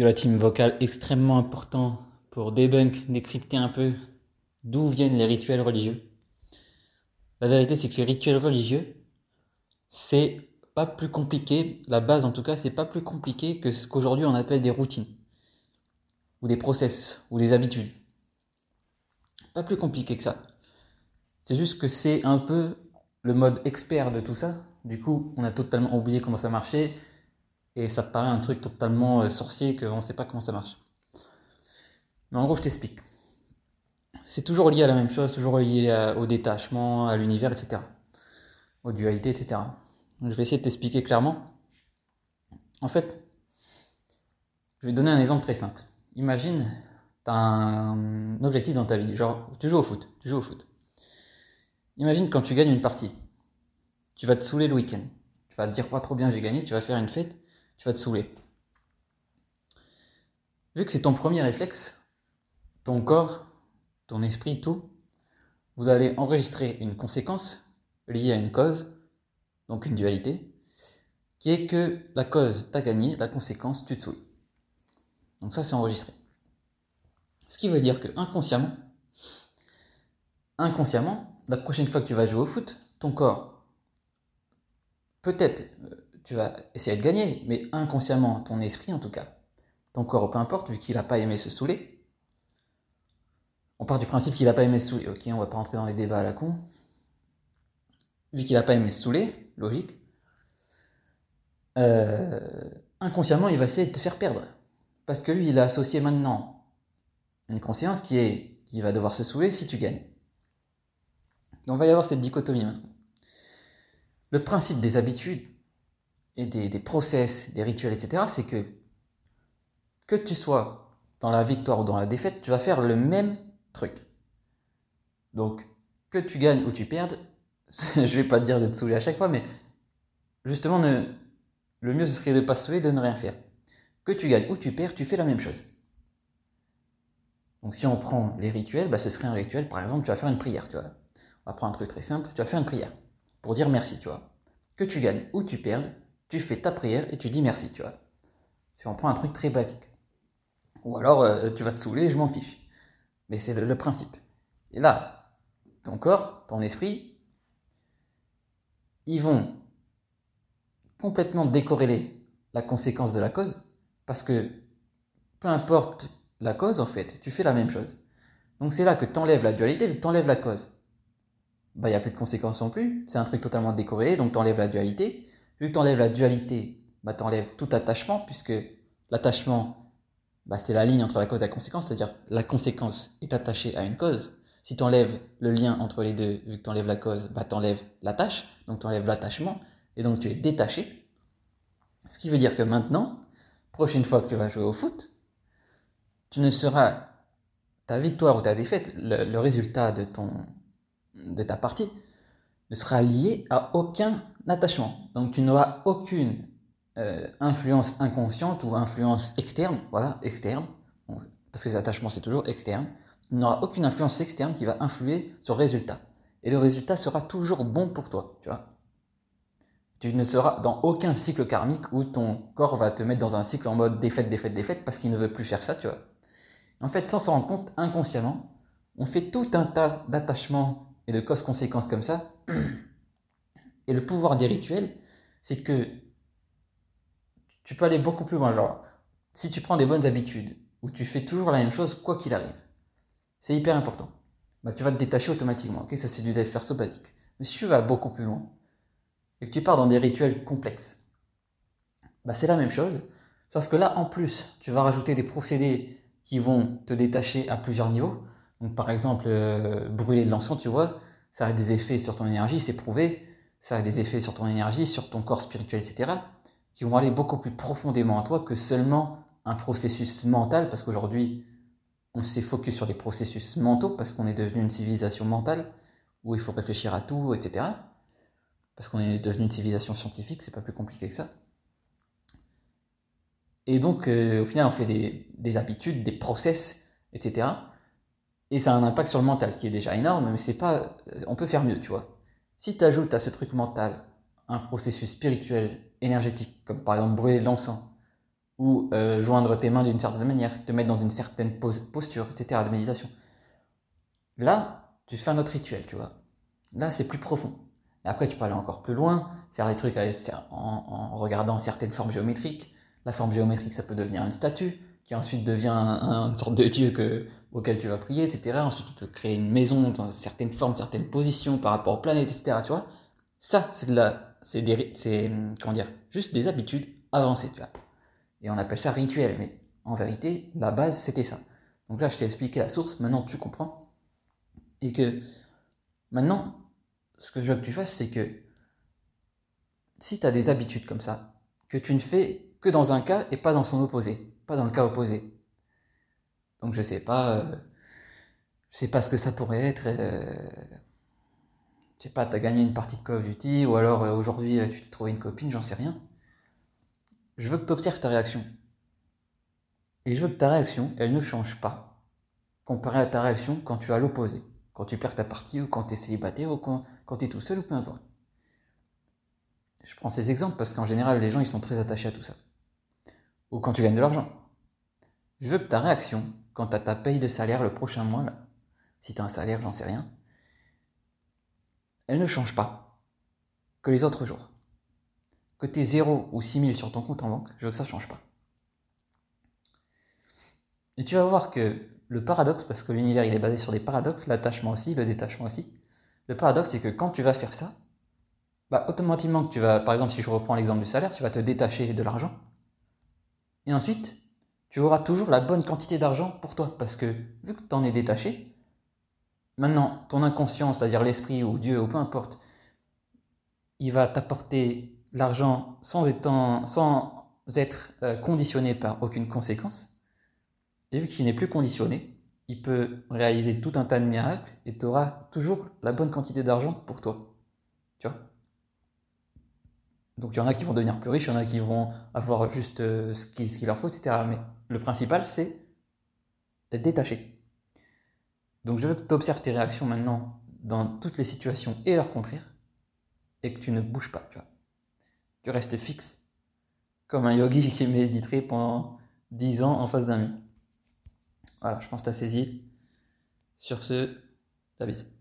Yo la team vocale extrêmement important pour débunk, décrypter un peu d'où viennent les rituels religieux. La vérité c'est que les rituels religieux, c'est pas plus compliqué, la base en tout cas, c'est pas plus compliqué que ce qu'aujourd'hui on appelle des routines, ou des process, ou des habitudes. Pas plus compliqué que ça. C'est juste que c'est un peu le mode expert de tout ça. Du coup, on a totalement oublié comment ça marchait et ça paraît un truc totalement euh, sorcier qu'on ne sait pas comment ça marche. Mais en gros, je t'explique. C'est toujours lié à la même chose, toujours lié au détachement, à l'univers, etc. Aux dualités, etc. je vais essayer de t'expliquer clairement. En fait, je vais donner un exemple très simple. Imagine, tu as un objectif dans ta vie, genre tu joues au foot, tu joues au foot. Imagine quand tu gagnes une partie, tu vas te saouler le week-end. Tu vas te dire, pas trop bien, j'ai gagné, tu vas faire une fête, tu vas te saouler. Vu que c'est ton premier réflexe, ton corps, ton esprit, tout, vous allez enregistrer une conséquence liée à une cause, donc une dualité, qui est que la cause, t'as gagné, la conséquence, tu te saoules. Donc ça, c'est enregistré. Ce qui veut dire que inconsciemment, inconsciemment, la prochaine fois que tu vas jouer au foot, ton corps, peut-être euh, tu vas essayer de gagner, mais inconsciemment, ton esprit en tout cas, ton corps, peu importe, vu qu'il n'a pas aimé se saouler, on part du principe qu'il n'a pas aimé se saouler, ok, on va pas rentrer dans les débats à la con, vu qu'il n'a pas aimé se saouler, logique, euh, inconsciemment, il va essayer de te faire perdre. Parce que lui, il a associé maintenant une conscience qui est qu'il va devoir se saouler si tu gagnes. Donc, il va y avoir cette dichotomie maintenant. Le principe des habitudes, des, process, des rituels, etc., c'est que que tu sois dans la victoire ou dans la défaite, tu vas faire le même truc. Donc, que tu gagnes ou tu perdes, je vais pas te dire de te saouler à chaque fois, mais justement, le mieux ce serait de ne pas se saouler, de ne rien faire. Que tu gagnes ou tu perds, tu fais la même chose. Donc si on prend les rituels, bah, ce serait un rituel, par exemple, tu vas faire une prière, tu vois. On va prendre un truc très simple, tu vas faire une prière pour dire merci, tu vois. Que tu gagnes ou tu perdes, tu fais ta prière et tu dis merci, tu vois. Si on prend un truc très basique. Ou alors, euh, tu vas te saouler, je m'en fiche. Mais c'est le, principe. Et là, ton corps, ton esprit, ils vont complètement décorréler la conséquence de la cause, parce que peu importe la cause, en fait, tu fais la même chose. Donc c'est là que tu enlèves la dualité, que tu enlèves la cause. Bah, il n'y a plus de conséquences non plus, c'est un truc totalement décorrélé, donc tu enlèves la dualité, Vu que tu enlèves la dualité, bah, tu enlèves tout attachement, puisque l'attachement, bah, c'est la ligne entre la cause et la conséquence, c'est-à-dire la conséquence est attachée à une cause. Si tu enlèves le lien entre les deux, vu que tu enlèves la cause, bah, tu enlèves donc tu enlèves l'attachement, et donc tu es détaché. Ce qui veut dire que maintenant, prochaine fois que tu vas jouer au foot, tu ne seras ta victoire ou ta défaite, le, le résultat de, ton, de ta partie, ne sera lié à aucun attachement. Donc tu n'auras aucune euh, influence inconsciente ou influence externe, voilà, externe, parce que les attachements c'est toujours externe, tu n'auras aucune influence externe qui va influer sur le résultat. Et le résultat sera toujours bon pour toi, tu vois. Tu ne seras dans aucun cycle karmique où ton corps va te mettre dans un cycle en mode défaite, défaite, défaite, parce qu'il ne veut plus faire ça, tu vois. En fait, sans s'en rendre compte, inconsciemment, on fait tout un tas d'attachements de causes-conséquences comme ça, Et le pouvoir des rituels, c'est que tu peux aller beaucoup plus loin. Genre, si tu prends des bonnes habitudes, où tu fais toujours la même chose, quoi qu'il arrive, c'est hyper important. Bah, tu vas te détacher automatiquement. ça, c'est du dev perso basique. Mais si tu vas beaucoup plus loin, et que tu pars dans des rituels complexes, bah, c'est la même chose. Sauf que là, en plus, tu vas rajouter des procédés qui vont te détacher à plusieurs niveaux. Donc, par exemple, euh, brûler de l'encens, tu vois, ça a des effets sur ton énergie, c'est prouvé ça a des effets sur ton énergie, sur ton corps spirituel, etc., qui vont aller beaucoup plus profondément à toi que seulement un processus mental, parce qu'aujourd'hui, on s'est focus sur les processus mentaux, parce qu'on est devenu une civilisation mentale, où il faut réfléchir à tout, etc. Parce qu'on est devenu une civilisation scientifique, c'est pas plus compliqué que ça. Et donc, euh, au final, on fait des, des, habitudes, des process, etc. Et ça a un impact sur le mental, qui est déjà énorme, mais c'est pas, on peut faire mieux, tu vois. Si tu ajoutes à ce truc mental un processus spirituel, énergétique, comme par exemple brûler l'encens, ou euh, joindre tes mains d'une certaine manière, te mettre dans une certaine posture, etc. de méditation. Là, tu fais un autre rituel, tu vois. Là, c'est plus profond. Et après, tu peux aller encore plus loin, faire des trucs en, regardant certaines formes géométriques. La forme géométrique, ça peut devenir une statue, qui ensuite devient une sorte de dieu que, auquel tu vas prier, etc. Ensuite, tu peux créer une maison dans certaines formes, certaines positions par rapport aux planètes, etc. Tu vois Ça, c'est de la, c'est des, c'est, comment dire, juste des habitudes avancées, tu vois. Et on appelle ça rituel, mais en vérité, la base, c'était ça. Donc là, je t'ai expliqué la source, maintenant tu comprends. Et que maintenant, ce que je veux que tu fasses, c'est que si tu as des habitudes comme ça, que tu ne fais que dans un cas et pas dans son opposé, pas dans le cas opposé. Donc je sais pas, euh, je sais pas ce que ça pourrait être. Euh, je sais pas, tu as gagné une partie de Call of Duty ou alors euh, aujourd'hui tu t'es trouvé une copine, j'en sais rien je veux que tu observes ta réaction. Et je veux que ta réaction, elle ne change pas comparé à ta réaction quand tu as l'opposé. Quand tu perds ta partie, ou quand tu es célibataire, ou quand, tu es tout seul, ou peu importe. Je prends ces exemples parce qu'en général, les gens, ils sont très attachés à tout ça. Ou quand tu gagnes de l'argent. Je veux que ta réaction, quand tu as ta paye de salaire le prochain mois, si tu as un salaire, j'en sais rien, elle ne change pas que les autres jours que tu 0 ou 6000 sur ton compte en banque, je veux que ça ne change pas. Et tu vas voir que le paradoxe, parce que l'univers il est basé sur des paradoxes, l'attachement aussi, le détachement aussi, le paradoxe c'est que quand tu vas faire ça, bah, automatiquement que tu vas, par exemple si je reprends l'exemple du salaire, tu vas te détacher de l'argent. Et ensuite, tu auras toujours la bonne quantité d'argent pour toi, parce que vu que tu en es détaché, maintenant ton inconscient, c'est-à-dire l'esprit ou Dieu ou peu importe, il va t'apporter l'argent sans, être euh, conditionné par aucune conséquence. Et vu qu'il n'est plus conditionné, il peut réaliser tout un tas de miracles et tu auras toujours la bonne quantité d'argent pour toi. Tu vois? Donc il y en a qui vont devenir plus riches, il y en a qui vont avoir juste euh, ce qu'il leur faut, etc. Mais le principal, c'est d'être détaché. Donc je veux que tu observes tes réactions maintenant dans toutes les situations et leur contraire, et que tu ne bouges pas, tu vois tu restes fixe, comme un yogi qui méditerait pendant 10 ans en face d'un mur. Voilà, je pense que tu as saisi. Sur ce, ta bise.